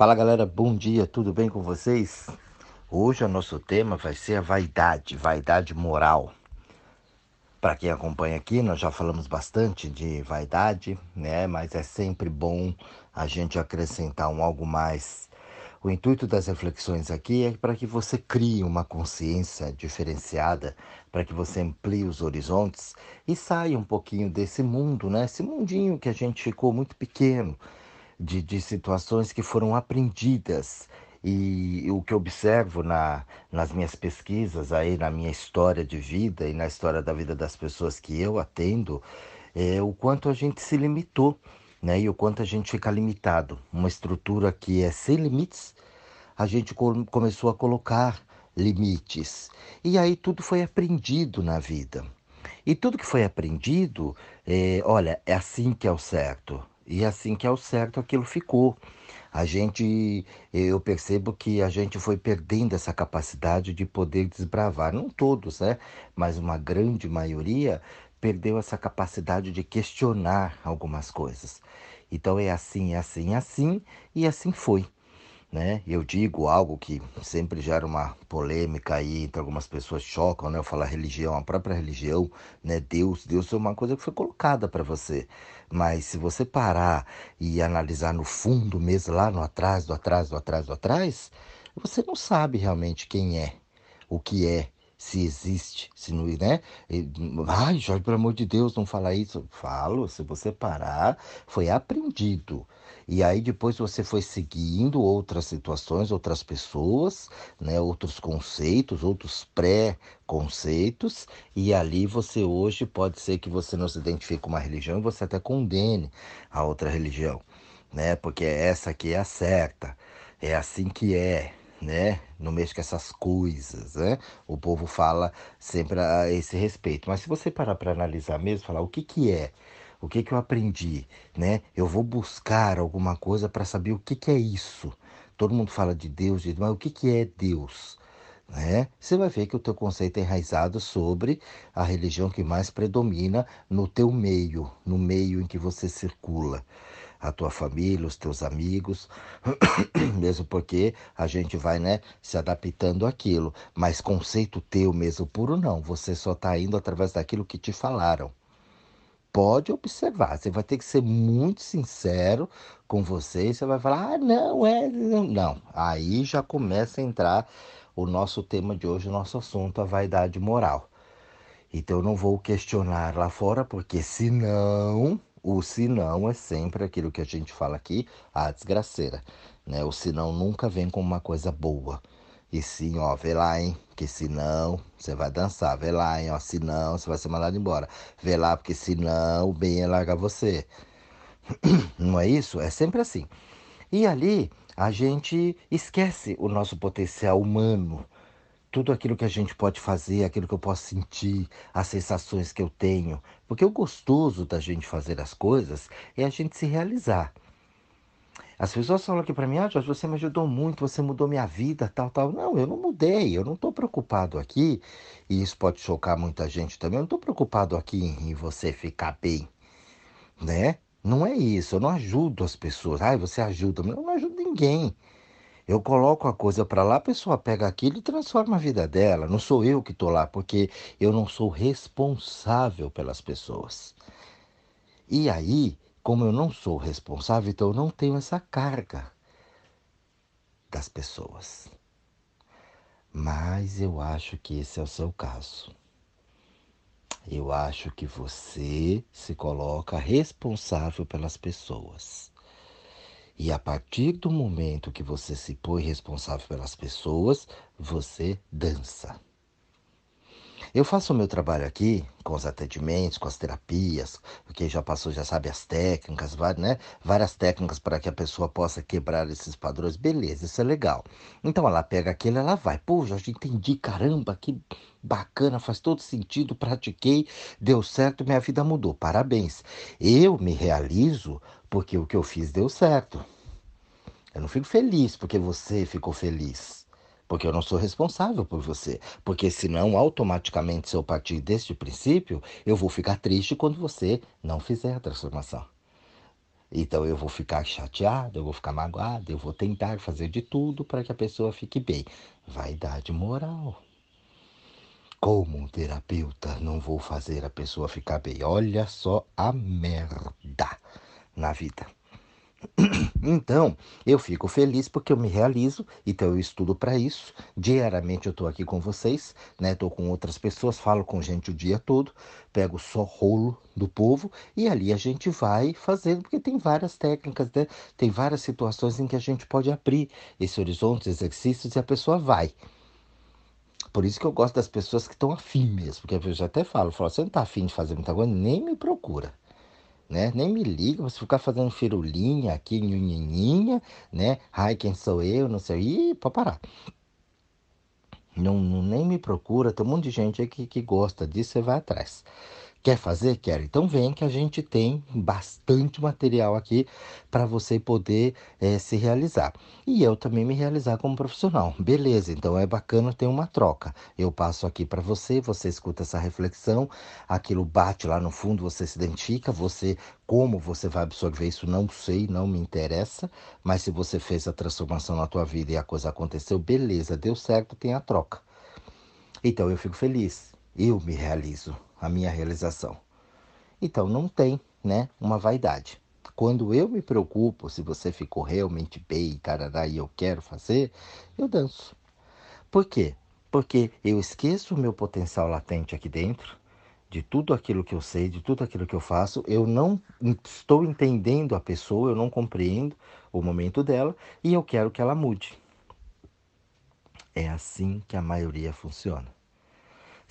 Fala galera, bom dia, tudo bem com vocês? Hoje o nosso tema vai ser a vaidade, vaidade moral. Para quem acompanha aqui, nós já falamos bastante de vaidade, né? Mas é sempre bom a gente acrescentar um algo mais. O intuito das reflexões aqui é para que você crie uma consciência diferenciada, para que você amplie os horizontes e saia um pouquinho desse mundo, né? Esse mundinho que a gente ficou muito pequeno de, de situações que foram aprendidas. E o que eu observo na, nas minhas pesquisas, aí na minha história de vida e na história da vida das pessoas que eu atendo, é o quanto a gente se limitou, né? E o quanto a gente fica limitado. Uma estrutura que é sem limites, a gente começou a colocar limites. E aí tudo foi aprendido na vida. E tudo que foi aprendido, é, olha, é assim que é o certo. E assim que é o certo, aquilo ficou. A gente, eu percebo que a gente foi perdendo essa capacidade de poder desbravar. Não todos, né? Mas uma grande maioria perdeu essa capacidade de questionar algumas coisas. Então é assim, é assim, é assim, e assim foi né? Eu digo algo que sempre gera uma polêmica aí entre algumas pessoas chocam, né? Eu falo a religião, a própria religião, né? Deus, Deus é uma coisa que foi colocada para você. Mas se você parar e analisar no fundo mesmo, lá no atrás, do atrás, do atrás, do atrás, você não sabe realmente quem é, o que é, se existe, se não, né? Ai, Jorge, pelo amor de Deus, não fala isso. Falo, se você parar, foi aprendido. E aí depois você foi seguindo outras situações, outras pessoas, né, outros conceitos, outros pré-conceitos, e ali você hoje pode ser que você não se identifique com uma religião e você até condene a outra religião, né? Porque essa aqui é a certa, é assim que é, né? Não mexe com essas coisas, né? O povo fala sempre a esse respeito. Mas se você parar para analisar mesmo, falar o que que é, o que que eu aprendi, né? Eu vou buscar alguma coisa para saber o que que é isso. Todo mundo fala de Deus, mas o que que é Deus? Né? Você vai ver que o teu conceito é enraizado sobre a religião que mais predomina no teu meio, no meio em que você circula a tua família, os teus amigos, mesmo porque a gente vai, né, se adaptando àquilo. Mas conceito teu mesmo puro não, você só está indo através daquilo que te falaram. Pode observar, você vai ter que ser muito sincero com você você vai falar: ah, não, é. Não. não. Aí já começa a entrar o nosso tema de hoje, o nosso assunto, a vaidade moral. Então eu não vou questionar lá fora, porque senão o senão é sempre aquilo que a gente fala aqui, a desgraceira. Né? O senão nunca vem com uma coisa boa. E sim, ó, vê lá, hein? Que senão você vai dançar. Vê lá, hein? Ó, senão você vai ser mandado embora. Vê lá, porque senão o bem é largar você. Não é isso? É sempre assim. E ali a gente esquece o nosso potencial humano tudo aquilo que a gente pode fazer, aquilo que eu posso sentir, as sensações que eu tenho. Porque o gostoso da gente fazer as coisas é a gente se realizar. As pessoas falam aqui para mim, ah, Jorge, você me ajudou muito, você mudou minha vida, tal, tal. Não, eu não mudei, eu não estou preocupado aqui, e isso pode chocar muita gente também, eu não estou preocupado aqui em você ficar bem, né? Não é isso, eu não ajudo as pessoas. Ah, você ajuda, eu não ajudo ninguém. Eu coloco a coisa para lá, a pessoa pega aquilo e transforma a vida dela. Não sou eu que estou lá, porque eu não sou responsável pelas pessoas. E aí, como eu não sou responsável, então eu não tenho essa carga das pessoas. Mas eu acho que esse é o seu caso. Eu acho que você se coloca responsável pelas pessoas. E a partir do momento que você se põe responsável pelas pessoas, você dança. Eu faço o meu trabalho aqui com os atendimentos, com as terapias, quem já passou já sabe as técnicas, né? várias técnicas para que a pessoa possa quebrar esses padrões. Beleza, isso é legal. Então ela pega aquilo, ela vai, pô, já entendi, caramba, que bacana, faz todo sentido, pratiquei, deu certo, minha vida mudou. Parabéns. Eu me realizo porque o que eu fiz deu certo. Eu não fico feliz porque você ficou feliz. Porque eu não sou responsável por você. Porque senão, automaticamente, se eu partir deste princípio, eu vou ficar triste quando você não fizer a transformação. Então eu vou ficar chateado, eu vou ficar magoado, eu vou tentar fazer de tudo para que a pessoa fique bem. Vaidade moral. Como um terapeuta, não vou fazer a pessoa ficar bem. Olha só a merda na vida. Então, eu fico feliz porque eu me realizo, então eu estudo para isso. Diariamente eu estou aqui com vocês, né? Estou com outras pessoas, falo com gente o dia todo, pego só rolo do povo e ali a gente vai fazendo, porque tem várias técnicas, né? Tem várias situações em que a gente pode abrir esse horizonte, exercícios e a pessoa vai. Por isso que eu gosto das pessoas que estão afim mesmo, porque eu já até falo, falo, você não está afim de fazer muita coisa, nem me procura né? Nem me liga, você ficar fazendo firulinha aqui, nhinhinha, né? Ai, quem sou eu, não sei. Ih, pode parar. Não, não, nem me procura, tem um monte de gente aí que, que gosta disso, você vai atrás. Quer fazer? Quer. Então vem que a gente tem bastante material aqui para você poder é, se realizar. E eu também me realizar como profissional. Beleza, então é bacana ter uma troca. Eu passo aqui para você, você escuta essa reflexão, aquilo bate lá no fundo, você se identifica, você como você vai absorver isso, não sei, não me interessa, mas se você fez a transformação na tua vida e a coisa aconteceu, beleza, deu certo, tem a troca. Então eu fico feliz, eu me realizo a minha realização. Então não tem, né, uma vaidade. Quando eu me preocupo se você ficou realmente bem, tarará, e eu quero fazer, eu danço. Por quê? Porque eu esqueço o meu potencial latente aqui dentro, de tudo aquilo que eu sei, de tudo aquilo que eu faço, eu não estou entendendo a pessoa, eu não compreendo o momento dela e eu quero que ela mude. É assim que a maioria funciona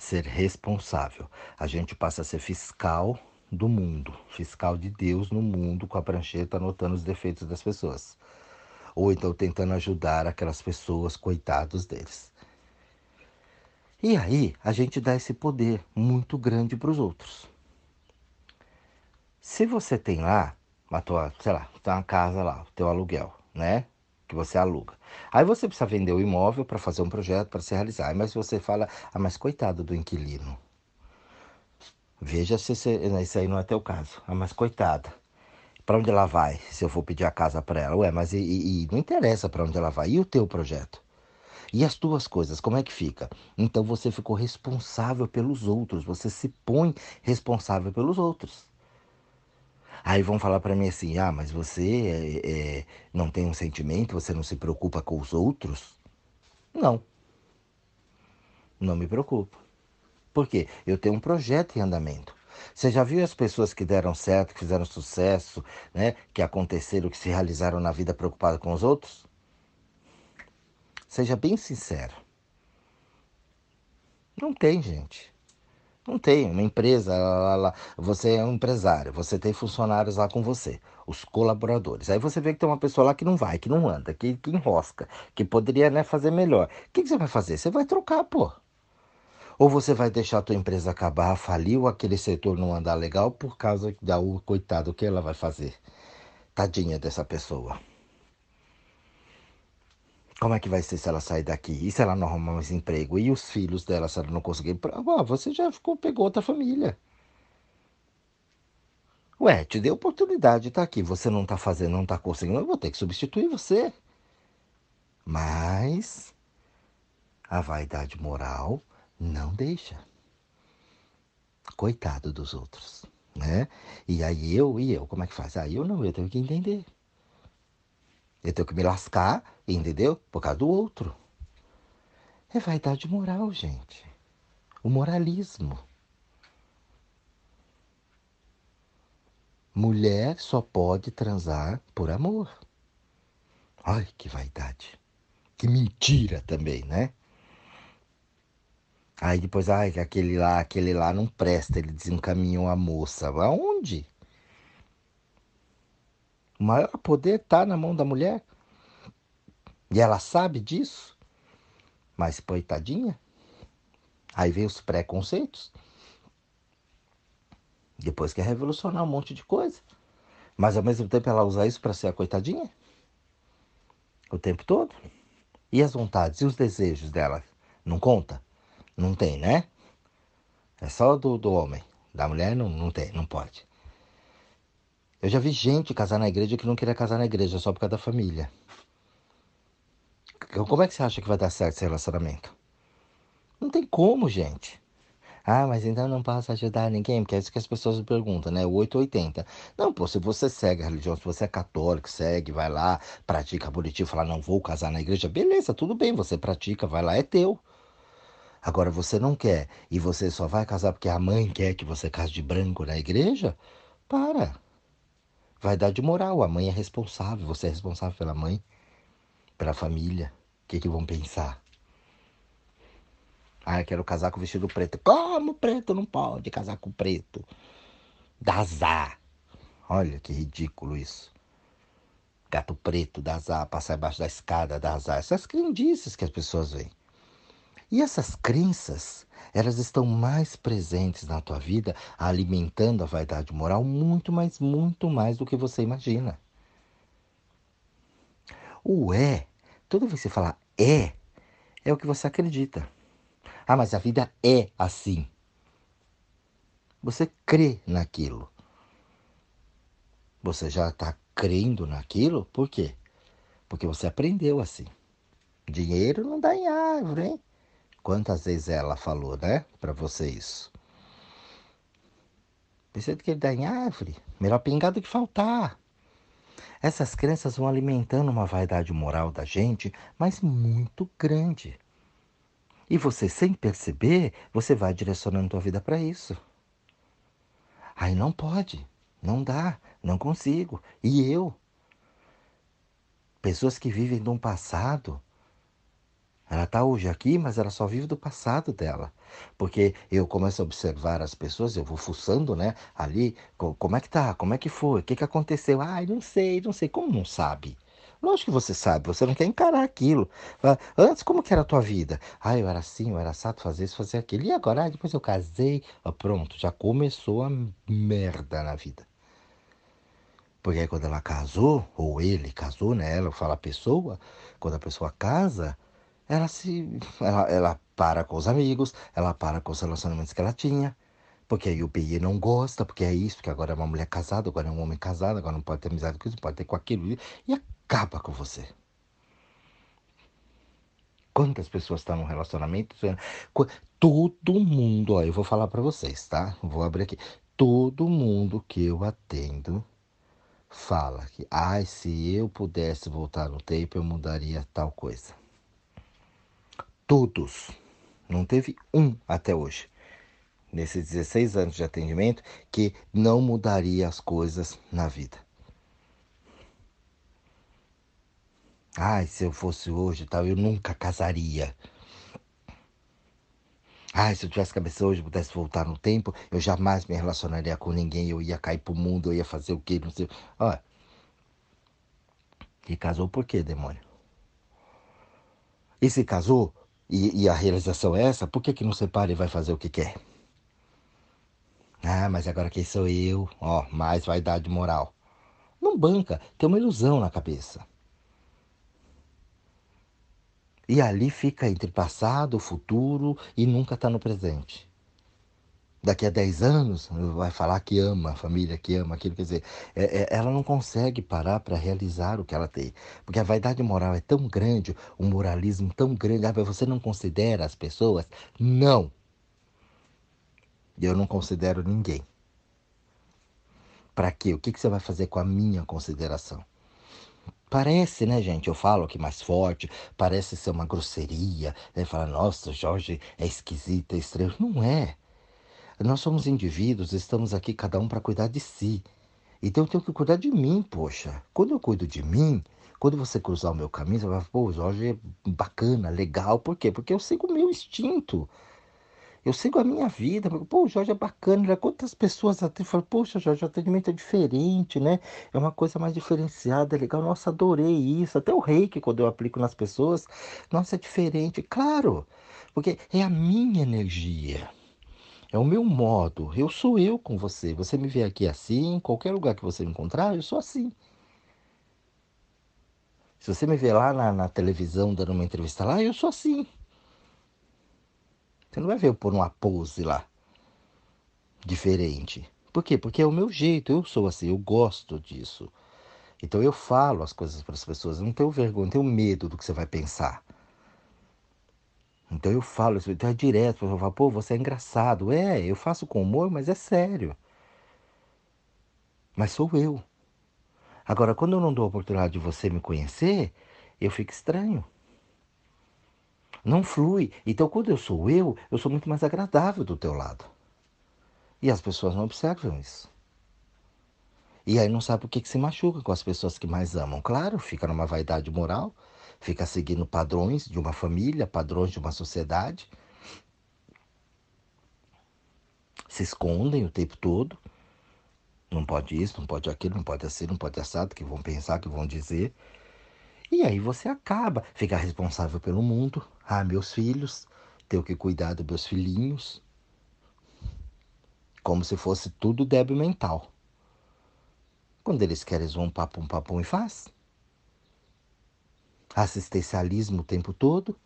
ser responsável. A gente passa a ser fiscal do mundo, fiscal de Deus no mundo, com a prancheta anotando os defeitos das pessoas. Ou então tentando ajudar aquelas pessoas, coitados deles. E aí a gente dá esse poder muito grande para os outros. Se você tem lá, uma tua, sei lá, tem uma casa lá, o teu aluguel, né? Que você aluga. Aí você precisa vender o imóvel para fazer um projeto para se realizar. Mas você fala, ah, mas coitado do inquilino. Veja se isso aí não é teu caso. Ah, mas coitada. Para onde ela vai se eu for pedir a casa para ela? Ué, mas e, e, não interessa para onde ela vai. E o teu projeto? E as tuas coisas, como é que fica? Então você ficou responsável pelos outros, você se põe responsável pelos outros. Aí vão falar para mim assim: ah, mas você é, é, não tem um sentimento, você não se preocupa com os outros? Não. Não me preocupo. Por quê? Eu tenho um projeto em andamento. Você já viu as pessoas que deram certo, que fizeram sucesso, né? que aconteceram, que se realizaram na vida preocupadas com os outros? Seja bem sincero. Não tem, gente. Não tem, uma empresa, lá, lá, você é um empresário, você tem funcionários lá com você, os colaboradores. Aí você vê que tem uma pessoa lá que não vai, que não anda, que, que enrosca, que poderia né, fazer melhor. O que, que você vai fazer? Você vai trocar, pô. Ou você vai deixar a tua empresa acabar, falir, ou aquele setor não andar legal por causa da coitado, o que ela vai fazer? Tadinha dessa pessoa. Como é que vai ser se ela sair daqui? E se ela não arrumar mais emprego? E os filhos dela, se ela não conseguir? Ah, você já ficou, pegou outra família. Ué, te dei oportunidade tá aqui. Você não está fazendo, não está conseguindo, eu vou ter que substituir você. Mas a vaidade moral não deixa. Coitado dos outros, né? E aí eu, e eu, como é que faz? Aí eu não, eu tenho que entender. Eu tenho que me lascar, entendeu? Por causa do outro. É vaidade moral, gente. O moralismo. Mulher só pode transar por amor. Ai, que vaidade. Que mentira também, né? Aí depois, ai, aquele lá, aquele lá não presta, ele desencaminhou a moça. Aonde? O maior poder está na mão da mulher. E ela sabe disso. Mas, coitadinha. Aí vem os preconceitos. Depois quer revolucionar um monte de coisa. Mas ao mesmo tempo ela usa isso para ser a coitadinha? O tempo todo? E as vontades e os desejos dela? Não conta? Não tem, né? É só do, do homem. Da mulher não, não tem, não pode. Eu já vi gente casar na igreja que não queria casar na igreja só por causa da família. Como é que você acha que vai dar certo esse relacionamento? Não tem como, gente. Ah, mas então não posso ajudar ninguém, porque é isso que as pessoas me perguntam, né? O 880. Não, pô, se você segue a religião, se você é católico, segue, vai lá, pratica bonitinho, fala, não vou casar na igreja, beleza, tudo bem, você pratica, vai lá, é teu. Agora você não quer e você só vai casar porque a mãe quer que você case de branco na igreja? Para. Vai dar de moral. A mãe é responsável, você é responsável pela mãe, pela família. O que, que vão pensar? Ah, eu quero casar com vestido preto. Como preto não pode casar com preto? Dá azar. Olha que ridículo isso. Gato preto dá azar, passar embaixo da escada dá azar. Essas crendices que as pessoas veem. E essas crenças, elas estão mais presentes na tua vida, alimentando a vaidade moral muito, mais, muito mais do que você imagina. O é, toda vez que você falar é, é o que você acredita. Ah, mas a vida é assim. Você crê naquilo. Você já está crendo naquilo, por quê? Porque você aprendeu assim. Dinheiro não dá em árvore, hein? Quantas vezes ela falou, né, para você isso? Precisa que ele dá em árvore. Melhor pingar do que faltar. Essas crenças vão alimentando uma vaidade moral da gente, mas muito grande. E você, sem perceber, você vai direcionando a vida para isso. Aí não pode, não dá, não consigo. E eu? Pessoas que vivem de um passado. Ela está hoje aqui, mas ela só vive do passado dela. Porque eu começo a observar as pessoas, eu vou fuçando, né? Ali, como é que tá? Como é que foi? O que, que aconteceu? Ai, não sei, não sei. Como não sabe? Lógico que você sabe, você não quer encarar aquilo. Antes, como que era a tua vida? Ah, eu era assim, eu era assado, fazer isso, fazer aquilo. E agora, ah, depois eu casei. Ah, pronto, já começou a merda na vida. Porque aí quando ela casou, ou ele casou, né? Ela fala a pessoa, quando a pessoa casa, ela se. Ela, ela para com os amigos, ela para com os relacionamentos que ela tinha. Porque aí o PI não gosta, porque é isso, que agora é uma mulher casada, agora é um homem casado, agora não pode ter amizade com isso, não pode ter com aquilo. E acaba com você. Quantas pessoas estão num relacionamento? Todo mundo, ó, eu vou falar para vocês, tá? Vou abrir aqui. Todo mundo que eu atendo fala que, ai, se eu pudesse voltar no tempo, eu mudaria tal coisa. Todos. Não teve um até hoje, nesses 16 anos de atendimento, que não mudaria as coisas na vida. Ai, se eu fosse hoje tal, eu nunca casaria. Ai, se eu tivesse cabeça hoje, pudesse voltar no tempo, eu jamais me relacionaria com ninguém, eu ia cair pro mundo, eu ia fazer o quê, não sei. Olha. E casou por quê, demônio? E se casou, e, e a realização é essa, por que, que não separa e vai fazer o que quer? Ah, mas agora quem sou eu? Ó, mais vaidade moral. Não banca, tem uma ilusão na cabeça. E ali fica entre passado, futuro e nunca está no presente. Daqui a 10 anos vai falar que ama a família, que ama aquilo. Quer dizer, é, é, ela não consegue parar para realizar o que ela tem. Porque a vaidade moral é tão grande, o moralismo tão grande. Ah, você não considera as pessoas? Não. Eu não considero ninguém. Para quê? O que, que você vai fazer com a minha consideração? Parece, né, gente? Eu falo aqui mais forte, parece ser uma grosseria. Né? Fala, nossa, Jorge é esquisito, é estranho. Não é. Nós somos indivíduos, estamos aqui cada um para cuidar de si. Então eu tenho que cuidar de mim, poxa. Quando eu cuido de mim, quando você cruzar o meu caminho, você vai falar, pô, Jorge é bacana, legal. Por quê? Porque eu sigo o meu instinto. Eu sigo a minha vida. Pô, o Jorge é bacana. Né? Quantas pessoas até falam, poxa, Jorge, o atendimento é diferente, né? É uma coisa mais diferenciada, é legal. Nossa, adorei isso. Até o reiki, quando eu aplico nas pessoas, nossa, é diferente. Claro, porque é a minha energia. É o meu modo. Eu sou eu com você. Você me vê aqui assim, em qualquer lugar que você me encontrar, eu sou assim. Se você me vê lá na, na televisão dando uma entrevista lá, eu sou assim. Você não vai ver eu pôr uma pose lá diferente. Por quê? Porque é o meu jeito, eu sou assim, eu gosto disso. Então eu falo as coisas para as pessoas, eu não tenho vergonha, não tenho medo do que você vai pensar. Então eu falo isso, então é direto, eu falo, pô, você é engraçado. É, eu faço com humor, mas é sério. Mas sou eu. Agora, quando eu não dou a oportunidade de você me conhecer, eu fico estranho. Não flui. Então, quando eu sou eu, eu sou muito mais agradável do teu lado. E as pessoas não observam isso. E aí não sabe por que, que se machuca com as pessoas que mais amam. Claro, fica numa vaidade moral, fica seguindo padrões de uma família, padrões de uma sociedade. Se escondem o tempo todo. Não pode isso, não pode aquilo, não pode assim, não pode assado, que vão pensar, que vão dizer. E aí você acaba, ficar responsável pelo mundo. Ah, meus filhos, tenho que cuidar dos meus filhinhos. Como se fosse tudo débil mental. Quando eles querem zoar um papo, um papo e faz. Assistencialismo o tempo todo.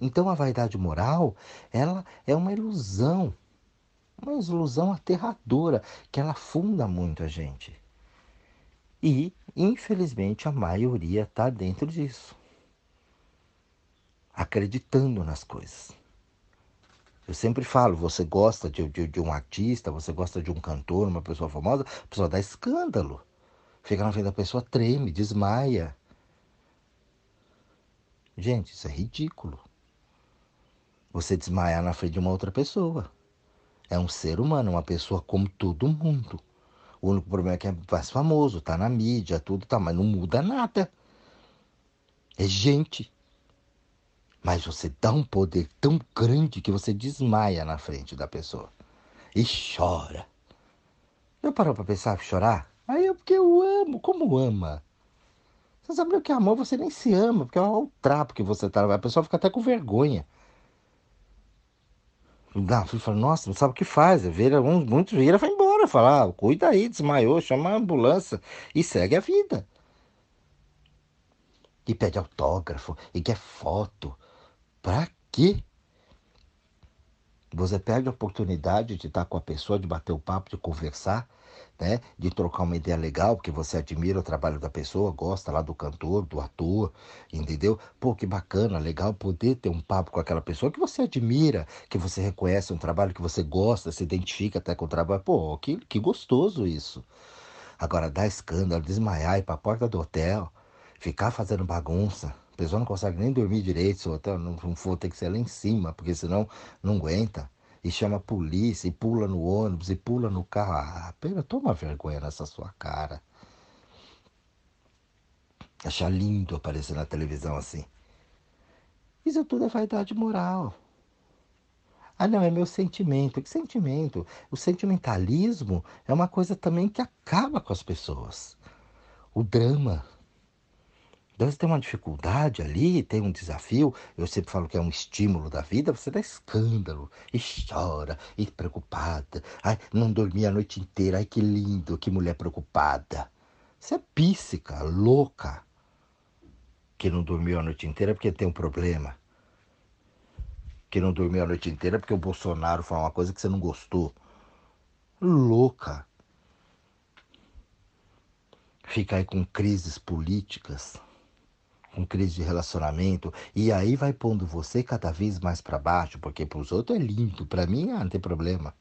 Então a vaidade moral, ela é uma ilusão. Uma ilusão aterradora que ela afunda muito a gente. E, infelizmente, a maioria está dentro disso. Acreditando nas coisas. Eu sempre falo, você gosta de, de, de, um artista, você gosta de um cantor, uma pessoa famosa, a pessoa dá escândalo. Fica na frente da pessoa, treme, desmaia. Gente, isso é ridículo. Você desmaiar na frente de uma outra pessoa. É um ser humano, uma pessoa como todo mundo. O único problema é que é mais famoso, tá na mídia, tudo tá, mas não muda nada. É gente. Mas você dá um poder tão grande que você desmaia na frente da pessoa. E chora. Eu parou para pensar, chorar? Aí é porque eu amo, como ama? Você sabe o que é amor? Você nem se ama, porque é o trapo que você tá. A pessoa fica até com vergonha. Não, fui falar, nossa, não sabe o que faz. Vira, um, muitos vira vai embora. Fala, ah, cuida aí, desmaiou, chama a ambulância e segue a vida. E pede autógrafo, e quer foto. Pra quê? Você perde a oportunidade de estar com a pessoa, de bater o papo, de conversar né? De trocar uma ideia legal, porque você admira o trabalho da pessoa, gosta lá do cantor, do ator, entendeu? Pô, que bacana, legal poder ter um papo com aquela pessoa que você admira, que você reconhece um trabalho que você gosta, se identifica até com o trabalho. Pô, que, que gostoso isso. Agora, dar escândalo, desmaiar, ir pra porta do hotel, ficar fazendo bagunça. Pessoa não consegue nem dormir direito, se o hotel não for, tem que ser lá em cima, porque senão não aguenta e chama a polícia, e pula no ônibus, e pula no carro. Ah, pera, toma vergonha nessa sua cara. Achar lindo aparecer na televisão assim. Isso tudo é vaidade moral. Ah, não, é meu sentimento. Que sentimento? O sentimentalismo é uma coisa também que acaba com as pessoas. O drama, você tem uma dificuldade ali, tem um desafio, eu sempre falo que é um estímulo da vida, você dá escândalo, e chora, e preocupada. Ai, não dormi a noite inteira, ai que lindo, que mulher preocupada. Você é píssica, louca, que não dormiu a noite inteira porque tem um problema. Que não dormiu a noite inteira porque o Bolsonaro falou uma coisa que você não gostou. Louca. Fica aí com crises políticas com crise de relacionamento, e aí vai pondo você cada vez mais para baixo, porque para os outros é lindo, para mim ah, não tem problema.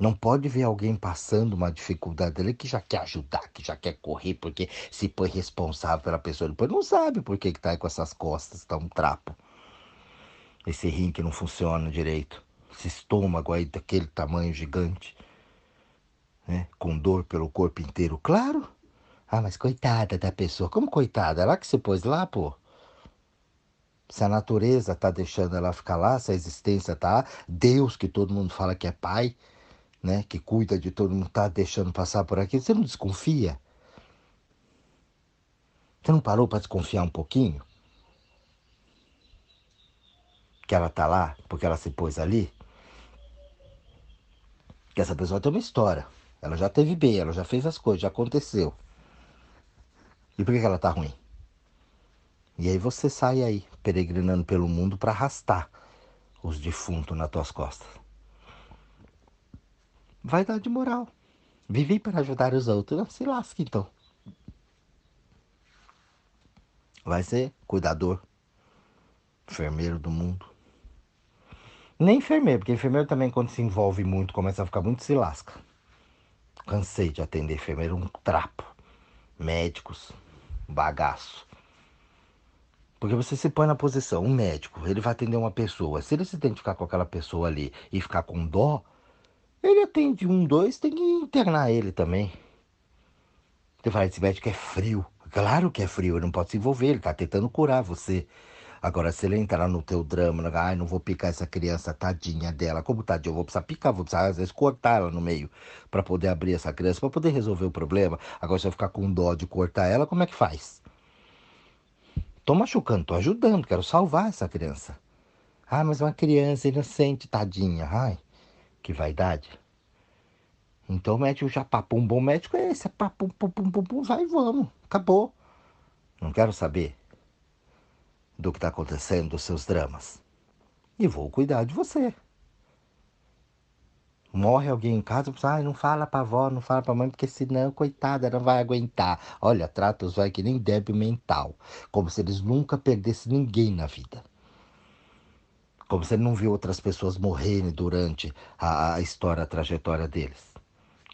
Não pode ver alguém passando uma dificuldade dele que já quer ajudar, que já quer correr, porque se põe responsável pela pessoa. Depois não sabe por que, que tá aí com essas costas, tá um trapo. Esse rim que não funciona direito. Esse estômago aí daquele tamanho gigante. Né? Com dor pelo corpo inteiro. Claro, ah, mas coitada da pessoa. Como coitada? Ela que se pôs lá, pô. Se a natureza tá deixando ela ficar lá, se a existência tá, Deus que todo mundo fala que é pai, né, que cuida de todo mundo, tá deixando passar por aqui, você não desconfia? Você não parou para desconfiar um pouquinho? Que ela tá lá porque ela se pôs ali? Que essa pessoa tem uma história. Ela já teve bem, ela já fez as coisas, já aconteceu. E por que ela tá ruim? E aí você sai aí, peregrinando pelo mundo para arrastar os defuntos nas tuas costas. Vaidade moral. Vivi para ajudar os outros. Se lasca então. Vai ser cuidador, enfermeiro do mundo. Nem enfermeiro, porque enfermeiro também, quando se envolve muito, começa a ficar muito, se lasca. Cansei de atender enfermeiro, um trapo. Médicos, bagaço. Porque você se põe na posição, um médico, ele vai atender uma pessoa. Se ele se identificar com aquela pessoa ali e ficar com dó, ele atende um, dois, tem que internar ele também. Você fala, esse médico é frio. Claro que é frio, ele não pode se envolver, ele está tentando curar você. Agora, se ele entrar no teu drama, ai, não vou picar essa criança, tadinha dela, como tadinha, eu vou precisar picar, vou precisar às vezes cortar ela no meio para poder abrir essa criança, para poder resolver o problema. Agora, se eu ficar com dó de cortar ela, como é que faz? Tô machucando, tô ajudando, quero salvar essa criança. Ah, mas é uma criança inocente, tadinha. Ai, que vaidade. Então o médico já papou um bom médico é esse, é papum, pum, pum, pum, pum, vai, vamos, acabou. Não quero saber do que está acontecendo, dos seus dramas. E vou cuidar de você. Morre alguém em casa, ah, não fala pra avó, não fala pra mãe, porque senão, coitada, não vai aguentar. Olha, trata os vai que nem débil mental. Como se eles nunca perdessem ninguém na vida. Como se ele não viu outras pessoas morrerem durante a, a história, a trajetória deles.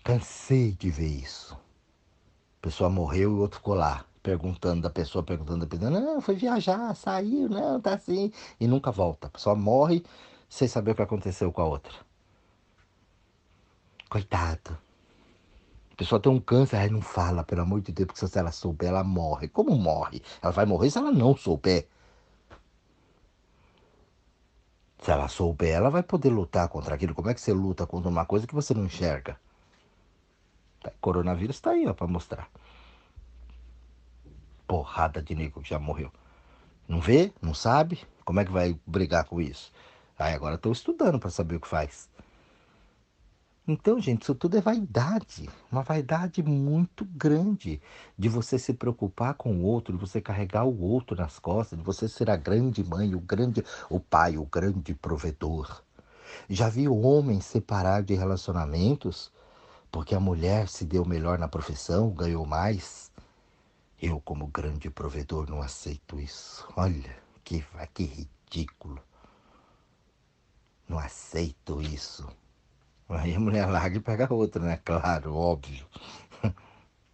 Cansei de ver isso. A pessoa morreu e o outro ficou lá perguntando da pessoa, perguntando da pessoa, não, foi viajar, saiu, não, tá assim, e nunca volta. A pessoa morre sem saber o que aconteceu com a outra. Coitado. A pessoa tem um câncer, aí não fala, pelo amor de Deus, porque se ela souber, ela morre. Como morre? Ela vai morrer se ela não souber. Se ela souber, ela vai poder lutar contra aquilo. Como é que você luta contra uma coisa que você não enxerga? Coronavírus está aí, ó, para mostrar porrada de nego que já morreu. Não vê? Não sabe? Como é que vai brigar com isso? Aí agora estou estudando para saber o que faz. Então, gente, isso tudo é vaidade, uma vaidade muito grande de você se preocupar com o outro, de você carregar o outro nas costas, de você ser a grande mãe, o grande, o pai, o grande provedor. Já vi homens separar de relacionamentos porque a mulher se deu melhor na profissão, ganhou mais. Eu, como grande provedor, não aceito isso. Olha, que, que ridículo. Não aceito isso. Aí a mulher larga e pega outra, né? Claro, óbvio.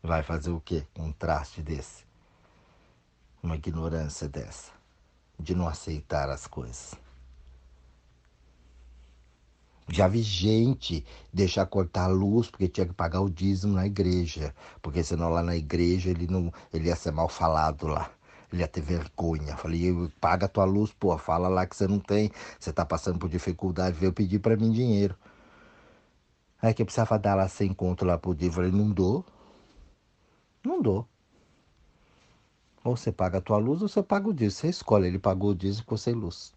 Vai fazer o quê? Um traste desse. Uma ignorância dessa. De não aceitar as coisas. Já vi gente deixar cortar a luz porque tinha que pagar o dízimo na igreja. Porque senão lá na igreja ele, não, ele ia ser mal falado lá. Ele ia ter vergonha. Falei, paga a tua luz, pô, fala lá que você não tem. Você tá passando por dificuldade, veio pedir para mim dinheiro. Aí que eu precisava dar lá sem conto lá pro dia. Falei, não dou. Não dou. Ou você paga a tua luz ou você paga o dízimo. Você escolhe. Ele pagou o dízimo ficou sem luz.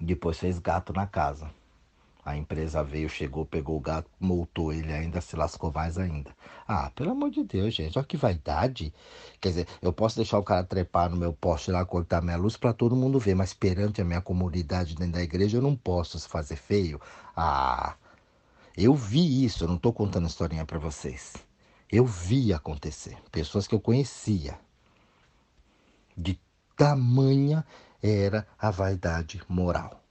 Depois fez gato na casa. A empresa veio, chegou, pegou o gato, multou ele ainda, se lascou mais ainda. Ah, pelo amor de Deus, gente, olha que vaidade. Quer dizer, eu posso deixar o cara trepar no meu poste lá, cortar minha luz para todo mundo ver, mas perante a minha comunidade dentro da igreja eu não posso se fazer feio. Ah, eu vi isso, eu não estou contando historinha para vocês. Eu vi acontecer. Pessoas que eu conhecia. De tamanha era a vaidade moral.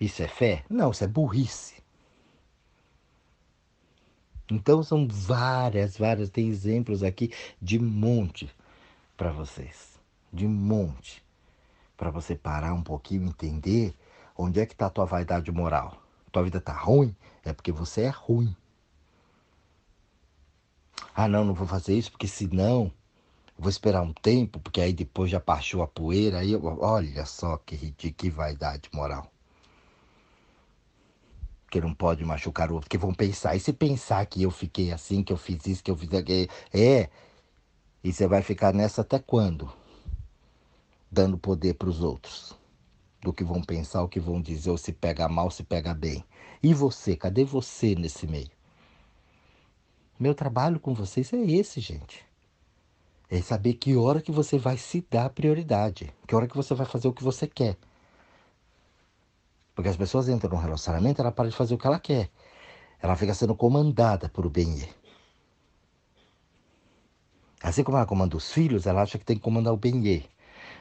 Isso é fé? Não, isso é burrice. Então são várias, várias, tem exemplos aqui de monte para vocês. De monte. Para você parar um pouquinho entender onde é que está a tua vaidade moral. Tua vida está ruim, é porque você é ruim. Ah, não, não vou fazer isso porque senão Vou esperar um tempo, porque aí depois já baixou a poeira. Aí, olha só que ridículo, que vaidade moral. Que não pode machucar o outro, porque vão pensar. E se pensar que eu fiquei assim, que eu fiz isso, que eu fiz aquilo. É. E você vai ficar nessa até quando? Dando poder para os outros. Do que vão pensar, o que vão dizer, ou se pega mal, se pega bem. E você? Cadê você nesse meio? Meu trabalho com vocês é esse, gente. É saber que hora que você vai se dar prioridade, que hora que você vai fazer o que você quer. Porque as pessoas entram num relacionamento, ela para de fazer o que ela quer. Ela fica sendo comandada por o bem Assim como ela comanda os filhos, ela acha que tem que comandar o bem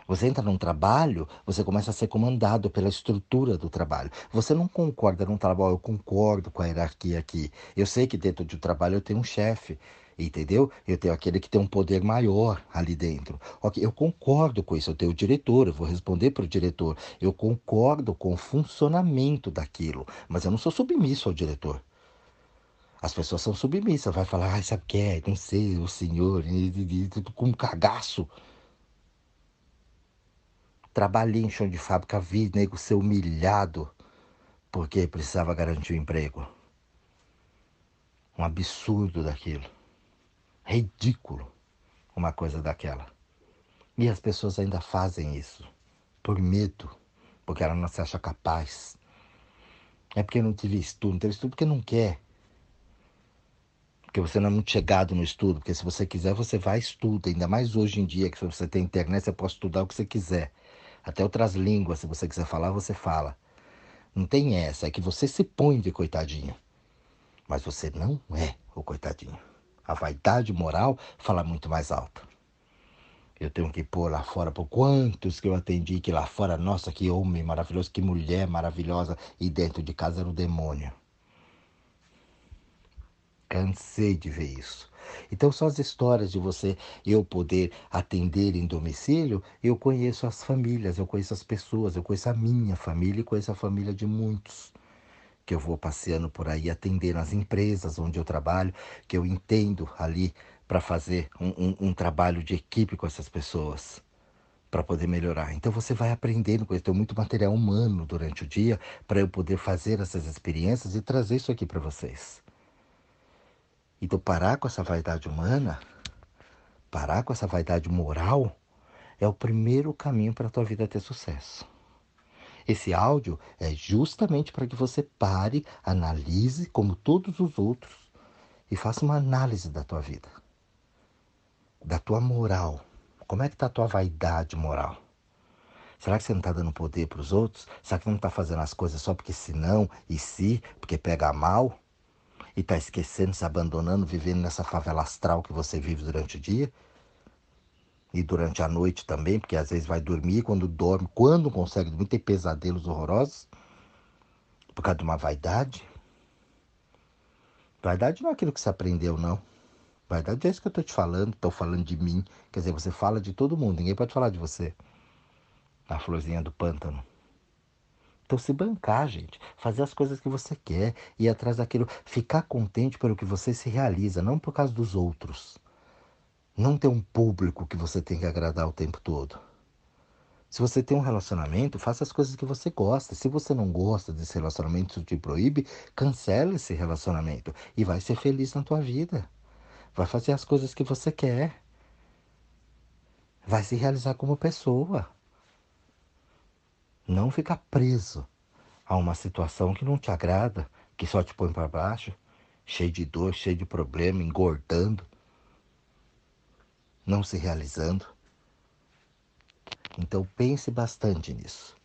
Você entra num trabalho, você começa a ser comandado pela estrutura do trabalho. Você não concorda num trabalho, eu concordo com a hierarquia aqui. Eu sei que dentro de um trabalho eu tenho um chefe, entendeu? Eu tenho aquele que tem um poder maior ali dentro. Ok, eu concordo com isso. Eu tenho o diretor, eu vou responder para o diretor. Eu concordo com o funcionamento daquilo, mas eu não sou submisso ao diretor. As pessoas são submissas, vai falar, ai, sabe o que é? Não sei, o senhor, com um cagaço. Trabalhei em chão de fábrica, vi nego ser humilhado porque precisava garantir o emprego. Um absurdo daquilo. Ridículo uma coisa daquela. E as pessoas ainda fazem isso por medo, porque ela não se acha capaz. É porque não tive estudo, não teve estudo porque não quer porque você não é muito chegado no estudo, porque se você quiser, você vai estuda, ainda mais hoje em dia, que se você tem internet, você pode estudar o que você quiser. Até outras línguas, se você quiser falar, você fala. Não tem essa, é que você se põe de coitadinho. Mas você não é o coitadinho. A vaidade moral fala muito mais alto. Eu tenho que pôr lá fora por quantos que eu atendi que lá fora, nossa, que homem maravilhoso, que mulher maravilhosa, e dentro de casa era o demônio. Cansei de ver isso. Então, só as histórias de você, eu poder atender em domicílio, eu conheço as famílias, eu conheço as pessoas, eu conheço a minha família e conheço a família de muitos. Que eu vou passeando por aí, atendendo as empresas onde eu trabalho, que eu entendo ali para fazer um, um, um trabalho de equipe com essas pessoas para poder melhorar. Então você vai aprendendo com isso. Tem muito material humano durante o dia para eu poder fazer essas experiências e trazer isso aqui para vocês. Então, parar com essa vaidade humana, parar com essa vaidade moral, é o primeiro caminho para a tua vida ter sucesso. Esse áudio é justamente para que você pare, analise como todos os outros e faça uma análise da tua vida, da tua moral. Como é que está a tua vaidade moral? Será que você não está dando poder para os outros? Será que não está fazendo as coisas só porque se não e se, porque pega mal? e está esquecendo, se abandonando, vivendo nessa favela astral que você vive durante o dia e durante a noite também, porque às vezes vai dormir, quando dorme, quando consegue dormir, tem pesadelos horrorosos por causa de uma vaidade. Vaidade não é aquilo que você aprendeu, não. Vaidade é isso que eu estou te falando, estou falando de mim. Quer dizer, você fala de todo mundo, ninguém pode falar de você. A florzinha do pântano. Então, se bancar, gente, fazer as coisas que você quer, ir atrás daquilo, ficar contente pelo que você se realiza, não por causa dos outros. Não ter um público que você tem que agradar o tempo todo. Se você tem um relacionamento, faça as coisas que você gosta. Se você não gosta desse relacionamento, isso te proíbe, cancele esse relacionamento e vai ser feliz na tua vida. Vai fazer as coisas que você quer. Vai se realizar como pessoa. Não ficar preso a uma situação que não te agrada, que só te põe para baixo, cheio de dor, cheio de problema, engordando, não se realizando. Então pense bastante nisso.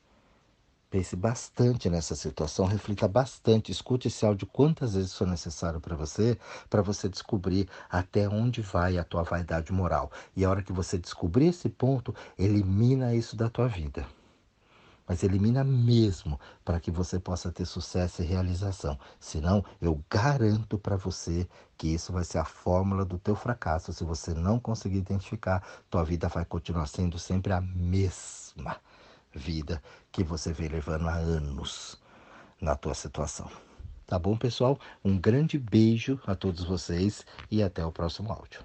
Pense bastante nessa situação, reflita bastante, escute esse áudio quantas vezes for necessário para você, para você descobrir até onde vai a tua vaidade moral. E a hora que você descobrir esse ponto, elimina isso da tua vida mas elimina mesmo para que você possa ter sucesso e realização. Senão, eu garanto para você que isso vai ser a fórmula do teu fracasso. Se você não conseguir identificar, tua vida vai continuar sendo sempre a mesma vida que você vem levando há anos na tua situação. Tá bom, pessoal? Um grande beijo a todos vocês e até o próximo áudio.